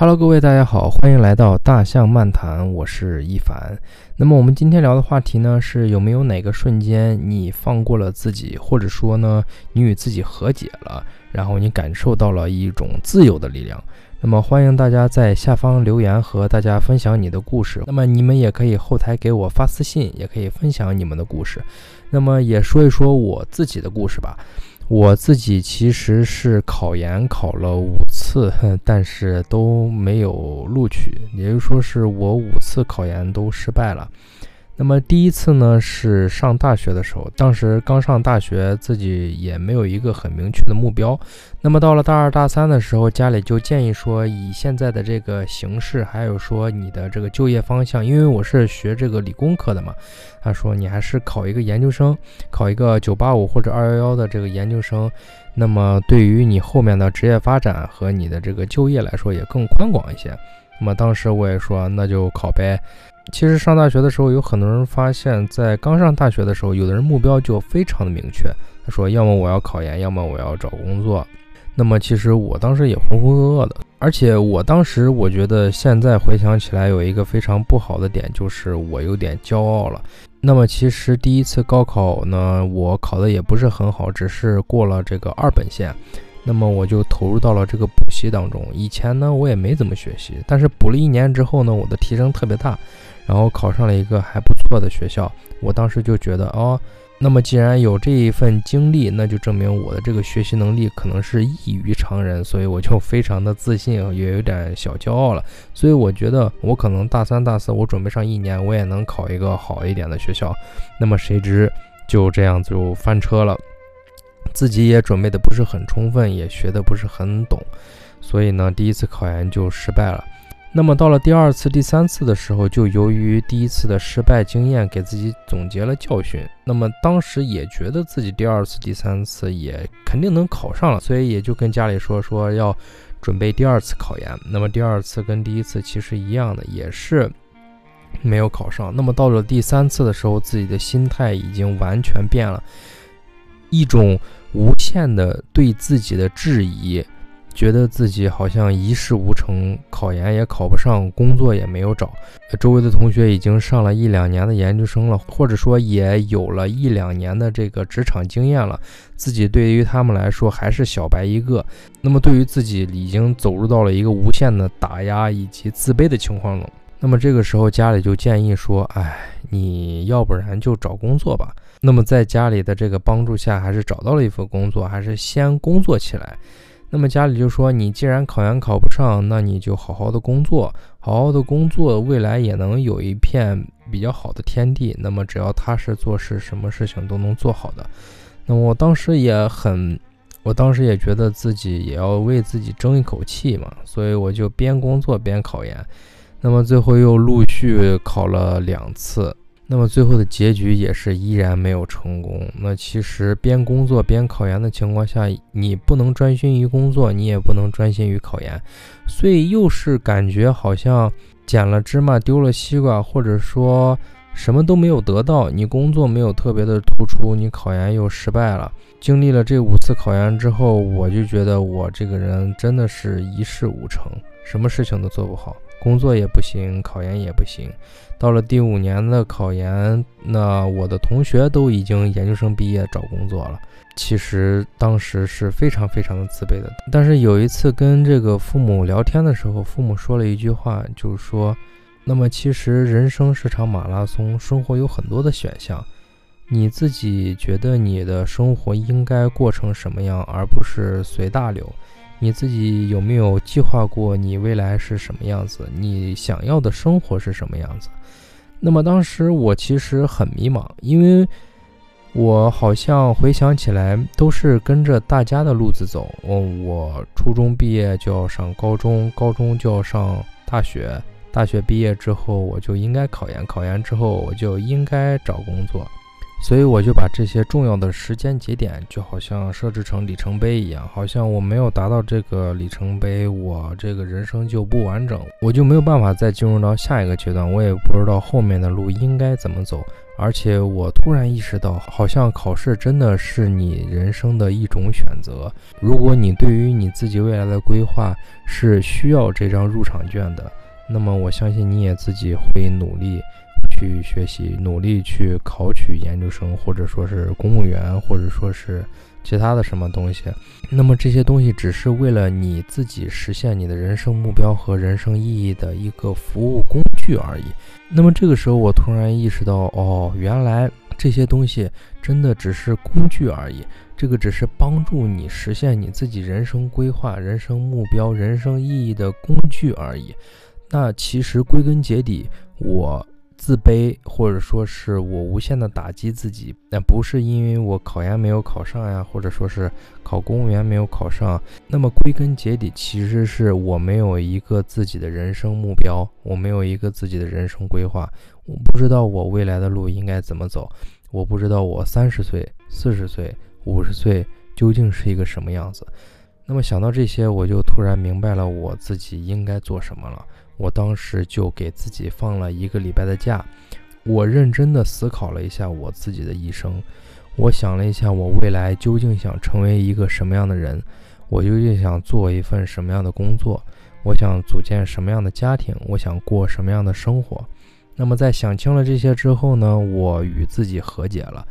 Hello，各位大家好，欢迎来到大象漫谈，我是一凡。那么我们今天聊的话题呢，是有没有哪个瞬间你放过了自己，或者说呢，你与自己和解了，然后你感受到了一种自由的力量。那么欢迎大家在下方留言和大家分享你的故事。那么你们也可以后台给我发私信，也可以分享你们的故事。那么也说一说我自己的故事吧。我自己其实是考研考了五次，但是都没有录取，也就是说是我五次考研都失败了。那么第一次呢是上大学的时候，当时刚上大学，自己也没有一个很明确的目标。那么到了大二大三的时候，家里就建议说，以现在的这个形势，还有说你的这个就业方向，因为我是学这个理工科的嘛，他说你还是考一个研究生，考一个九八五或者二幺幺的这个研究生，那么对于你后面的职业发展和你的这个就业来说也更宽广一些。那么当时我也说那就考呗。其实上大学的时候，有很多人发现，在刚上大学的时候，有的人目标就非常的明确。他说，要么我要考研，要么我要找工作。那么其实我当时也浑浑噩噩的，而且我当时我觉得，现在回想起来，有一个非常不好的点，就是我有点骄傲了。那么其实第一次高考呢，我考的也不是很好，只是过了这个二本线。那么我就投入到了这个补习当中。以前呢，我也没怎么学习，但是补了一年之后呢，我的提升特别大。然后考上了一个还不错的学校，我当时就觉得哦，那么既然有这一份经历，那就证明我的这个学习能力可能是异于常人，所以我就非常的自信，也有点小骄傲了。所以我觉得我可能大三、大四，我准备上一年，我也能考一个好一点的学校。那么谁知就这样就翻车了，自己也准备的不是很充分，也学的不是很懂，所以呢，第一次考研就失败了。那么到了第二次、第三次的时候，就由于第一次的失败经验，给自己总结了教训。那么当时也觉得自己第二次、第三次也肯定能考上了，所以也就跟家里说说要准备第二次考研。那么第二次跟第一次其实一样的，也是没有考上。那么到了第三次的时候，自己的心态已经完全变了，一种无限的对自己的质疑。觉得自己好像一事无成，考研也考不上，工作也没有找。周围的同学已经上了一两年的研究生了，或者说也有了一两年的这个职场经验了，自己对于他们来说还是小白一个。那么对于自己已经走入到了一个无限的打压以及自卑的情况中，那么这个时候家里就建议说：“哎，你要不然就找工作吧。”那么在家里的这个帮助下，还是找到了一份工作，还是先工作起来。那么家里就说：“你既然考研考不上，那你就好好的工作，好好的工作，未来也能有一片比较好的天地。那么只要踏实做事，什么事情都能做好的。”那我当时也很，我当时也觉得自己也要为自己争一口气嘛，所以我就边工作边考研。那么最后又陆续考了两次。那么最后的结局也是依然没有成功。那其实边工作边考研的情况下，你不能专心于工作，你也不能专心于考研，所以又是感觉好像捡了芝麻丢了西瓜，或者说什么都没有得到。你工作没有特别的突出，你考研又失败了。经历了这五次考研之后，我就觉得我这个人真的是一事无成，什么事情都做不好。工作也不行，考研也不行。到了第五年的考研，那我的同学都已经研究生毕业找工作了。其实当时是非常非常的自卑的。但是有一次跟这个父母聊天的时候，父母说了一句话，就是说：“那么其实人生是场马拉松，生活有很多的选项，你自己觉得你的生活应该过成什么样，而不是随大流。”你自己有没有计划过你未来是什么样子？你想要的生活是什么样子？那么当时我其实很迷茫，因为我好像回想起来都是跟着大家的路子走。我我初中毕业就要上高中，高中就要上大学，大学毕业之后我就应该考研，考研之后我就应该找工作。所以我就把这些重要的时间节点，就好像设置成里程碑一样，好像我没有达到这个里程碑，我这个人生就不完整，我就没有办法再进入到下一个阶段，我也不知道后面的路应该怎么走，而且我突然意识到，好像考试真的是你人生的一种选择。如果你对于你自己未来的规划是需要这张入场券的，那么我相信你也自己会努力去学习，努力去考取研究生，或者说是公务员，或者说是。其他的什么东西，那么这些东西只是为了你自己实现你的人生目标和人生意义的一个服务工具而已。那么这个时候，我突然意识到，哦，原来这些东西真的只是工具而已。这个只是帮助你实现你自己人生规划、人生目标、人生意义的工具而已。那其实归根结底，我。自卑，或者说是我无限的打击自己，那不是因为我考研没有考上呀，或者说是考公务员没有考上，那么归根结底其实是我没有一个自己的人生目标，我没有一个自己的人生规划，我不知道我未来的路应该怎么走，我不知道我三十岁、四十岁、五十岁究竟是一个什么样子。那么想到这些，我就突然明白了我自己应该做什么了。我当时就给自己放了一个礼拜的假，我认真的思考了一下我自己的一生，我想了一下我未来究竟想成为一个什么样的人，我究竟想做一份什么样的工作，我想组建什么样的家庭，我想过什么样的生活。那么在想清了这些之后呢，我与自己和解了，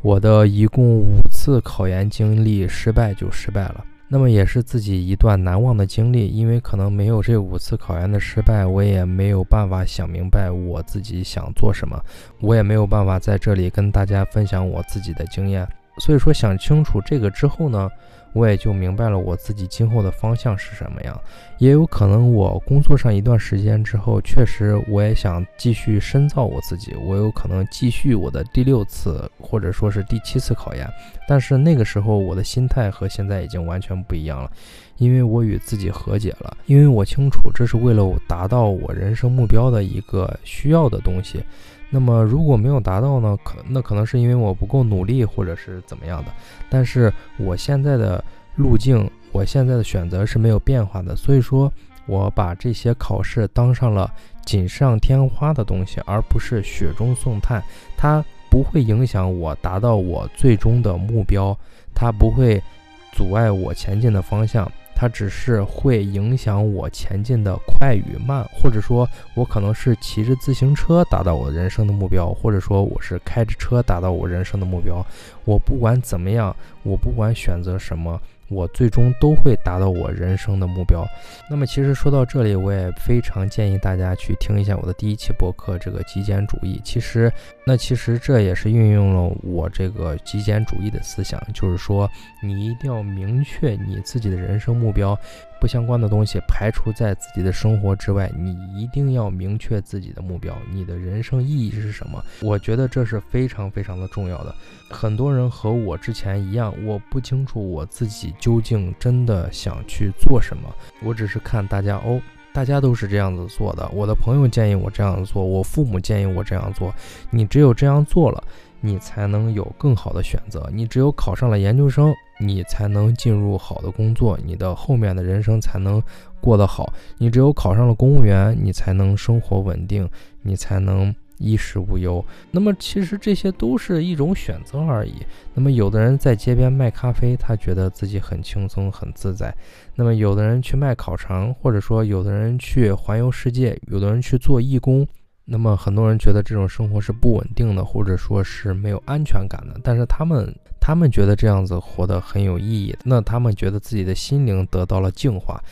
我的一共五次考研经历失败就失败了。那么也是自己一段难忘的经历，因为可能没有这五次考研的失败，我也没有办法想明白我自己想做什么，我也没有办法在这里跟大家分享我自己的经验。所以说想清楚这个之后呢。我也就明白了我自己今后的方向是什么样，也有可能我工作上一段时间之后，确实我也想继续深造我自己，我有可能继续我的第六次或者说是第七次考研，但是那个时候我的心态和现在已经完全不一样了，因为我与自己和解了，因为我清楚这是为了达到我人生目标的一个需要的东西。那么如果没有达到呢？可那可能是因为我不够努力，或者是怎么样的。但是我现在的路径，我现在的选择是没有变化的。所以说，我把这些考试当上了锦上添花的东西，而不是雪中送炭。它不会影响我达到我最终的目标，它不会阻碍我前进的方向。它只是会影响我前进的快与慢，或者说，我可能是骑着自行车达到我人生的目标，或者说我是开着车达到我人生的目标。我不管怎么样，我不管选择什么。我最终都会达到我人生的目标。那么，其实说到这里，我也非常建议大家去听一下我的第一期博客《这个极简主义》。其实，那其实这也是运用了我这个极简主义的思想，就是说，你一定要明确你自己的人生目标。不相关的东西排除在自己的生活之外，你一定要明确自己的目标，你的人生意义是什么？我觉得这是非常非常的重要的。很多人和我之前一样，我不清楚我自己究竟真的想去做什么，我只是看大家哦，大家都是这样子做的，我的朋友建议我这样做，我父母建议我这样做，你只有这样做了。你才能有更好的选择。你只有考上了研究生，你才能进入好的工作，你的后面的人生才能过得好。你只有考上了公务员，你才能生活稳定，你才能衣食无忧。那么，其实这些都是一种选择而已。那么，有的人在街边卖咖啡，他觉得自己很轻松、很自在。那么，有的人去卖烤肠，或者说有的人去环游世界，有的人去做义工。那么很多人觉得这种生活是不稳定的，或者说是没有安全感的，但是他们他们觉得这样子活得很有意义，那他们觉得自己的心灵得到了净化，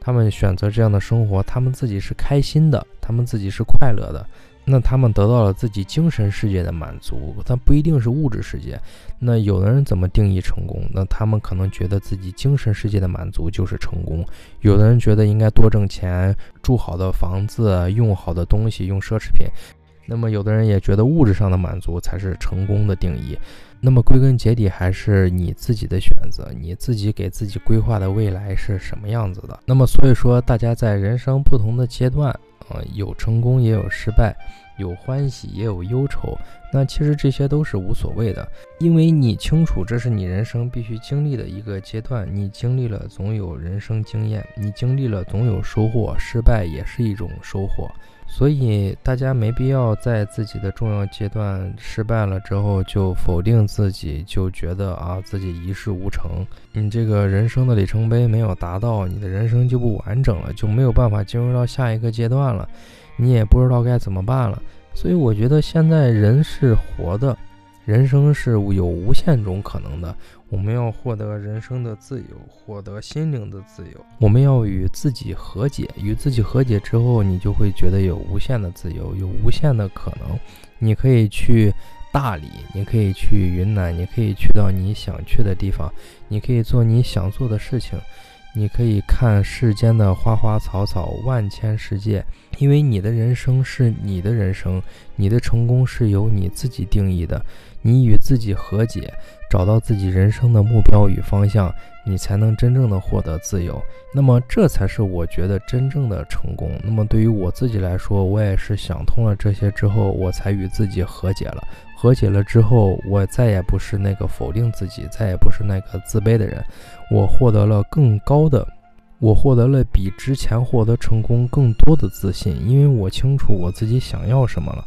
他们选择这样的生活，他们自己是开心的，他们自己是快乐的。那他们得到了自己精神世界的满足，但不一定是物质世界。那有的人怎么定义成功？那他们可能觉得自己精神世界的满足就是成功。有的人觉得应该多挣钱，住好的房子，用好的东西，用奢侈品。那么有的人也觉得物质上的满足才是成功的定义。那么归根结底还是你自己的选择，你自己给自己规划的未来是什么样子的。那么所以说，大家在人生不同的阶段。啊，有成功也有失败，有欢喜也有忧愁。那其实这些都是无所谓的，因为你清楚这是你人生必须经历的一个阶段。你经历了，总有人生经验；你经历了，总有收获。失败也是一种收获。所以大家没必要在自己的重要阶段失败了之后就否定自己，就觉得啊自己一事无成。你这个人生的里程碑没有达到，你的人生就不完整了，就没有办法进入到下一个阶段了，你也不知道该怎么办了。所以我觉得现在人是活的。人生是有无限种可能的，我们要获得人生的自由，获得心灵的自由。我们要与自己和解，与自己和解之后，你就会觉得有无限的自由，有无限的可能。你可以去大理，你可以去云南，你可以去到你想去的地方，你可以做你想做的事情。你可以看世间的花花草草，万千世界，因为你的人生是你的人生，你的成功是由你自己定义的。你与自己和解，找到自己人生的目标与方向，你才能真正的获得自由。那么，这才是我觉得真正的成功。那么，对于我自己来说，我也是想通了这些之后，我才与自己和解了。和解了之后，我再也不是那个否定自己，再也不是那个自卑的人。我获得了更高的，我获得了比之前获得成功更多的自信，因为我清楚我自己想要什么了。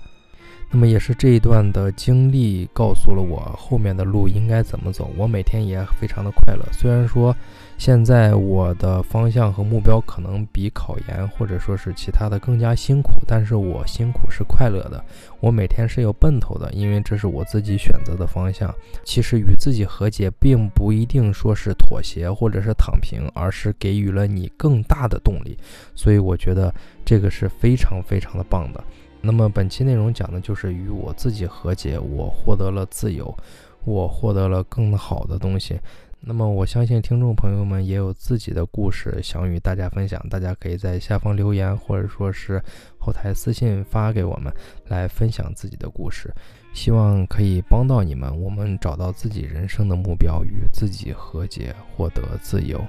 那么也是这一段的经历告诉了我后面的路应该怎么走。我每天也非常的快乐，虽然说现在我的方向和目标可能比考研或者说是其他的更加辛苦，但是我辛苦是快乐的。我每天是有奔头的，因为这是我自己选择的方向。其实与自己和解，并不一定说是妥协或者是躺平，而是给予了你更大的动力。所以我觉得这个是非常非常的棒的。那么本期内容讲的就是与我自己和解，我获得了自由，我获得了更好的东西。那么我相信听众朋友们也有自己的故事想与大家分享，大家可以在下方留言，或者说是后台私信发给我们，来分享自己的故事，希望可以帮到你们，我们找到自己人生的目标，与自己和解，获得自由。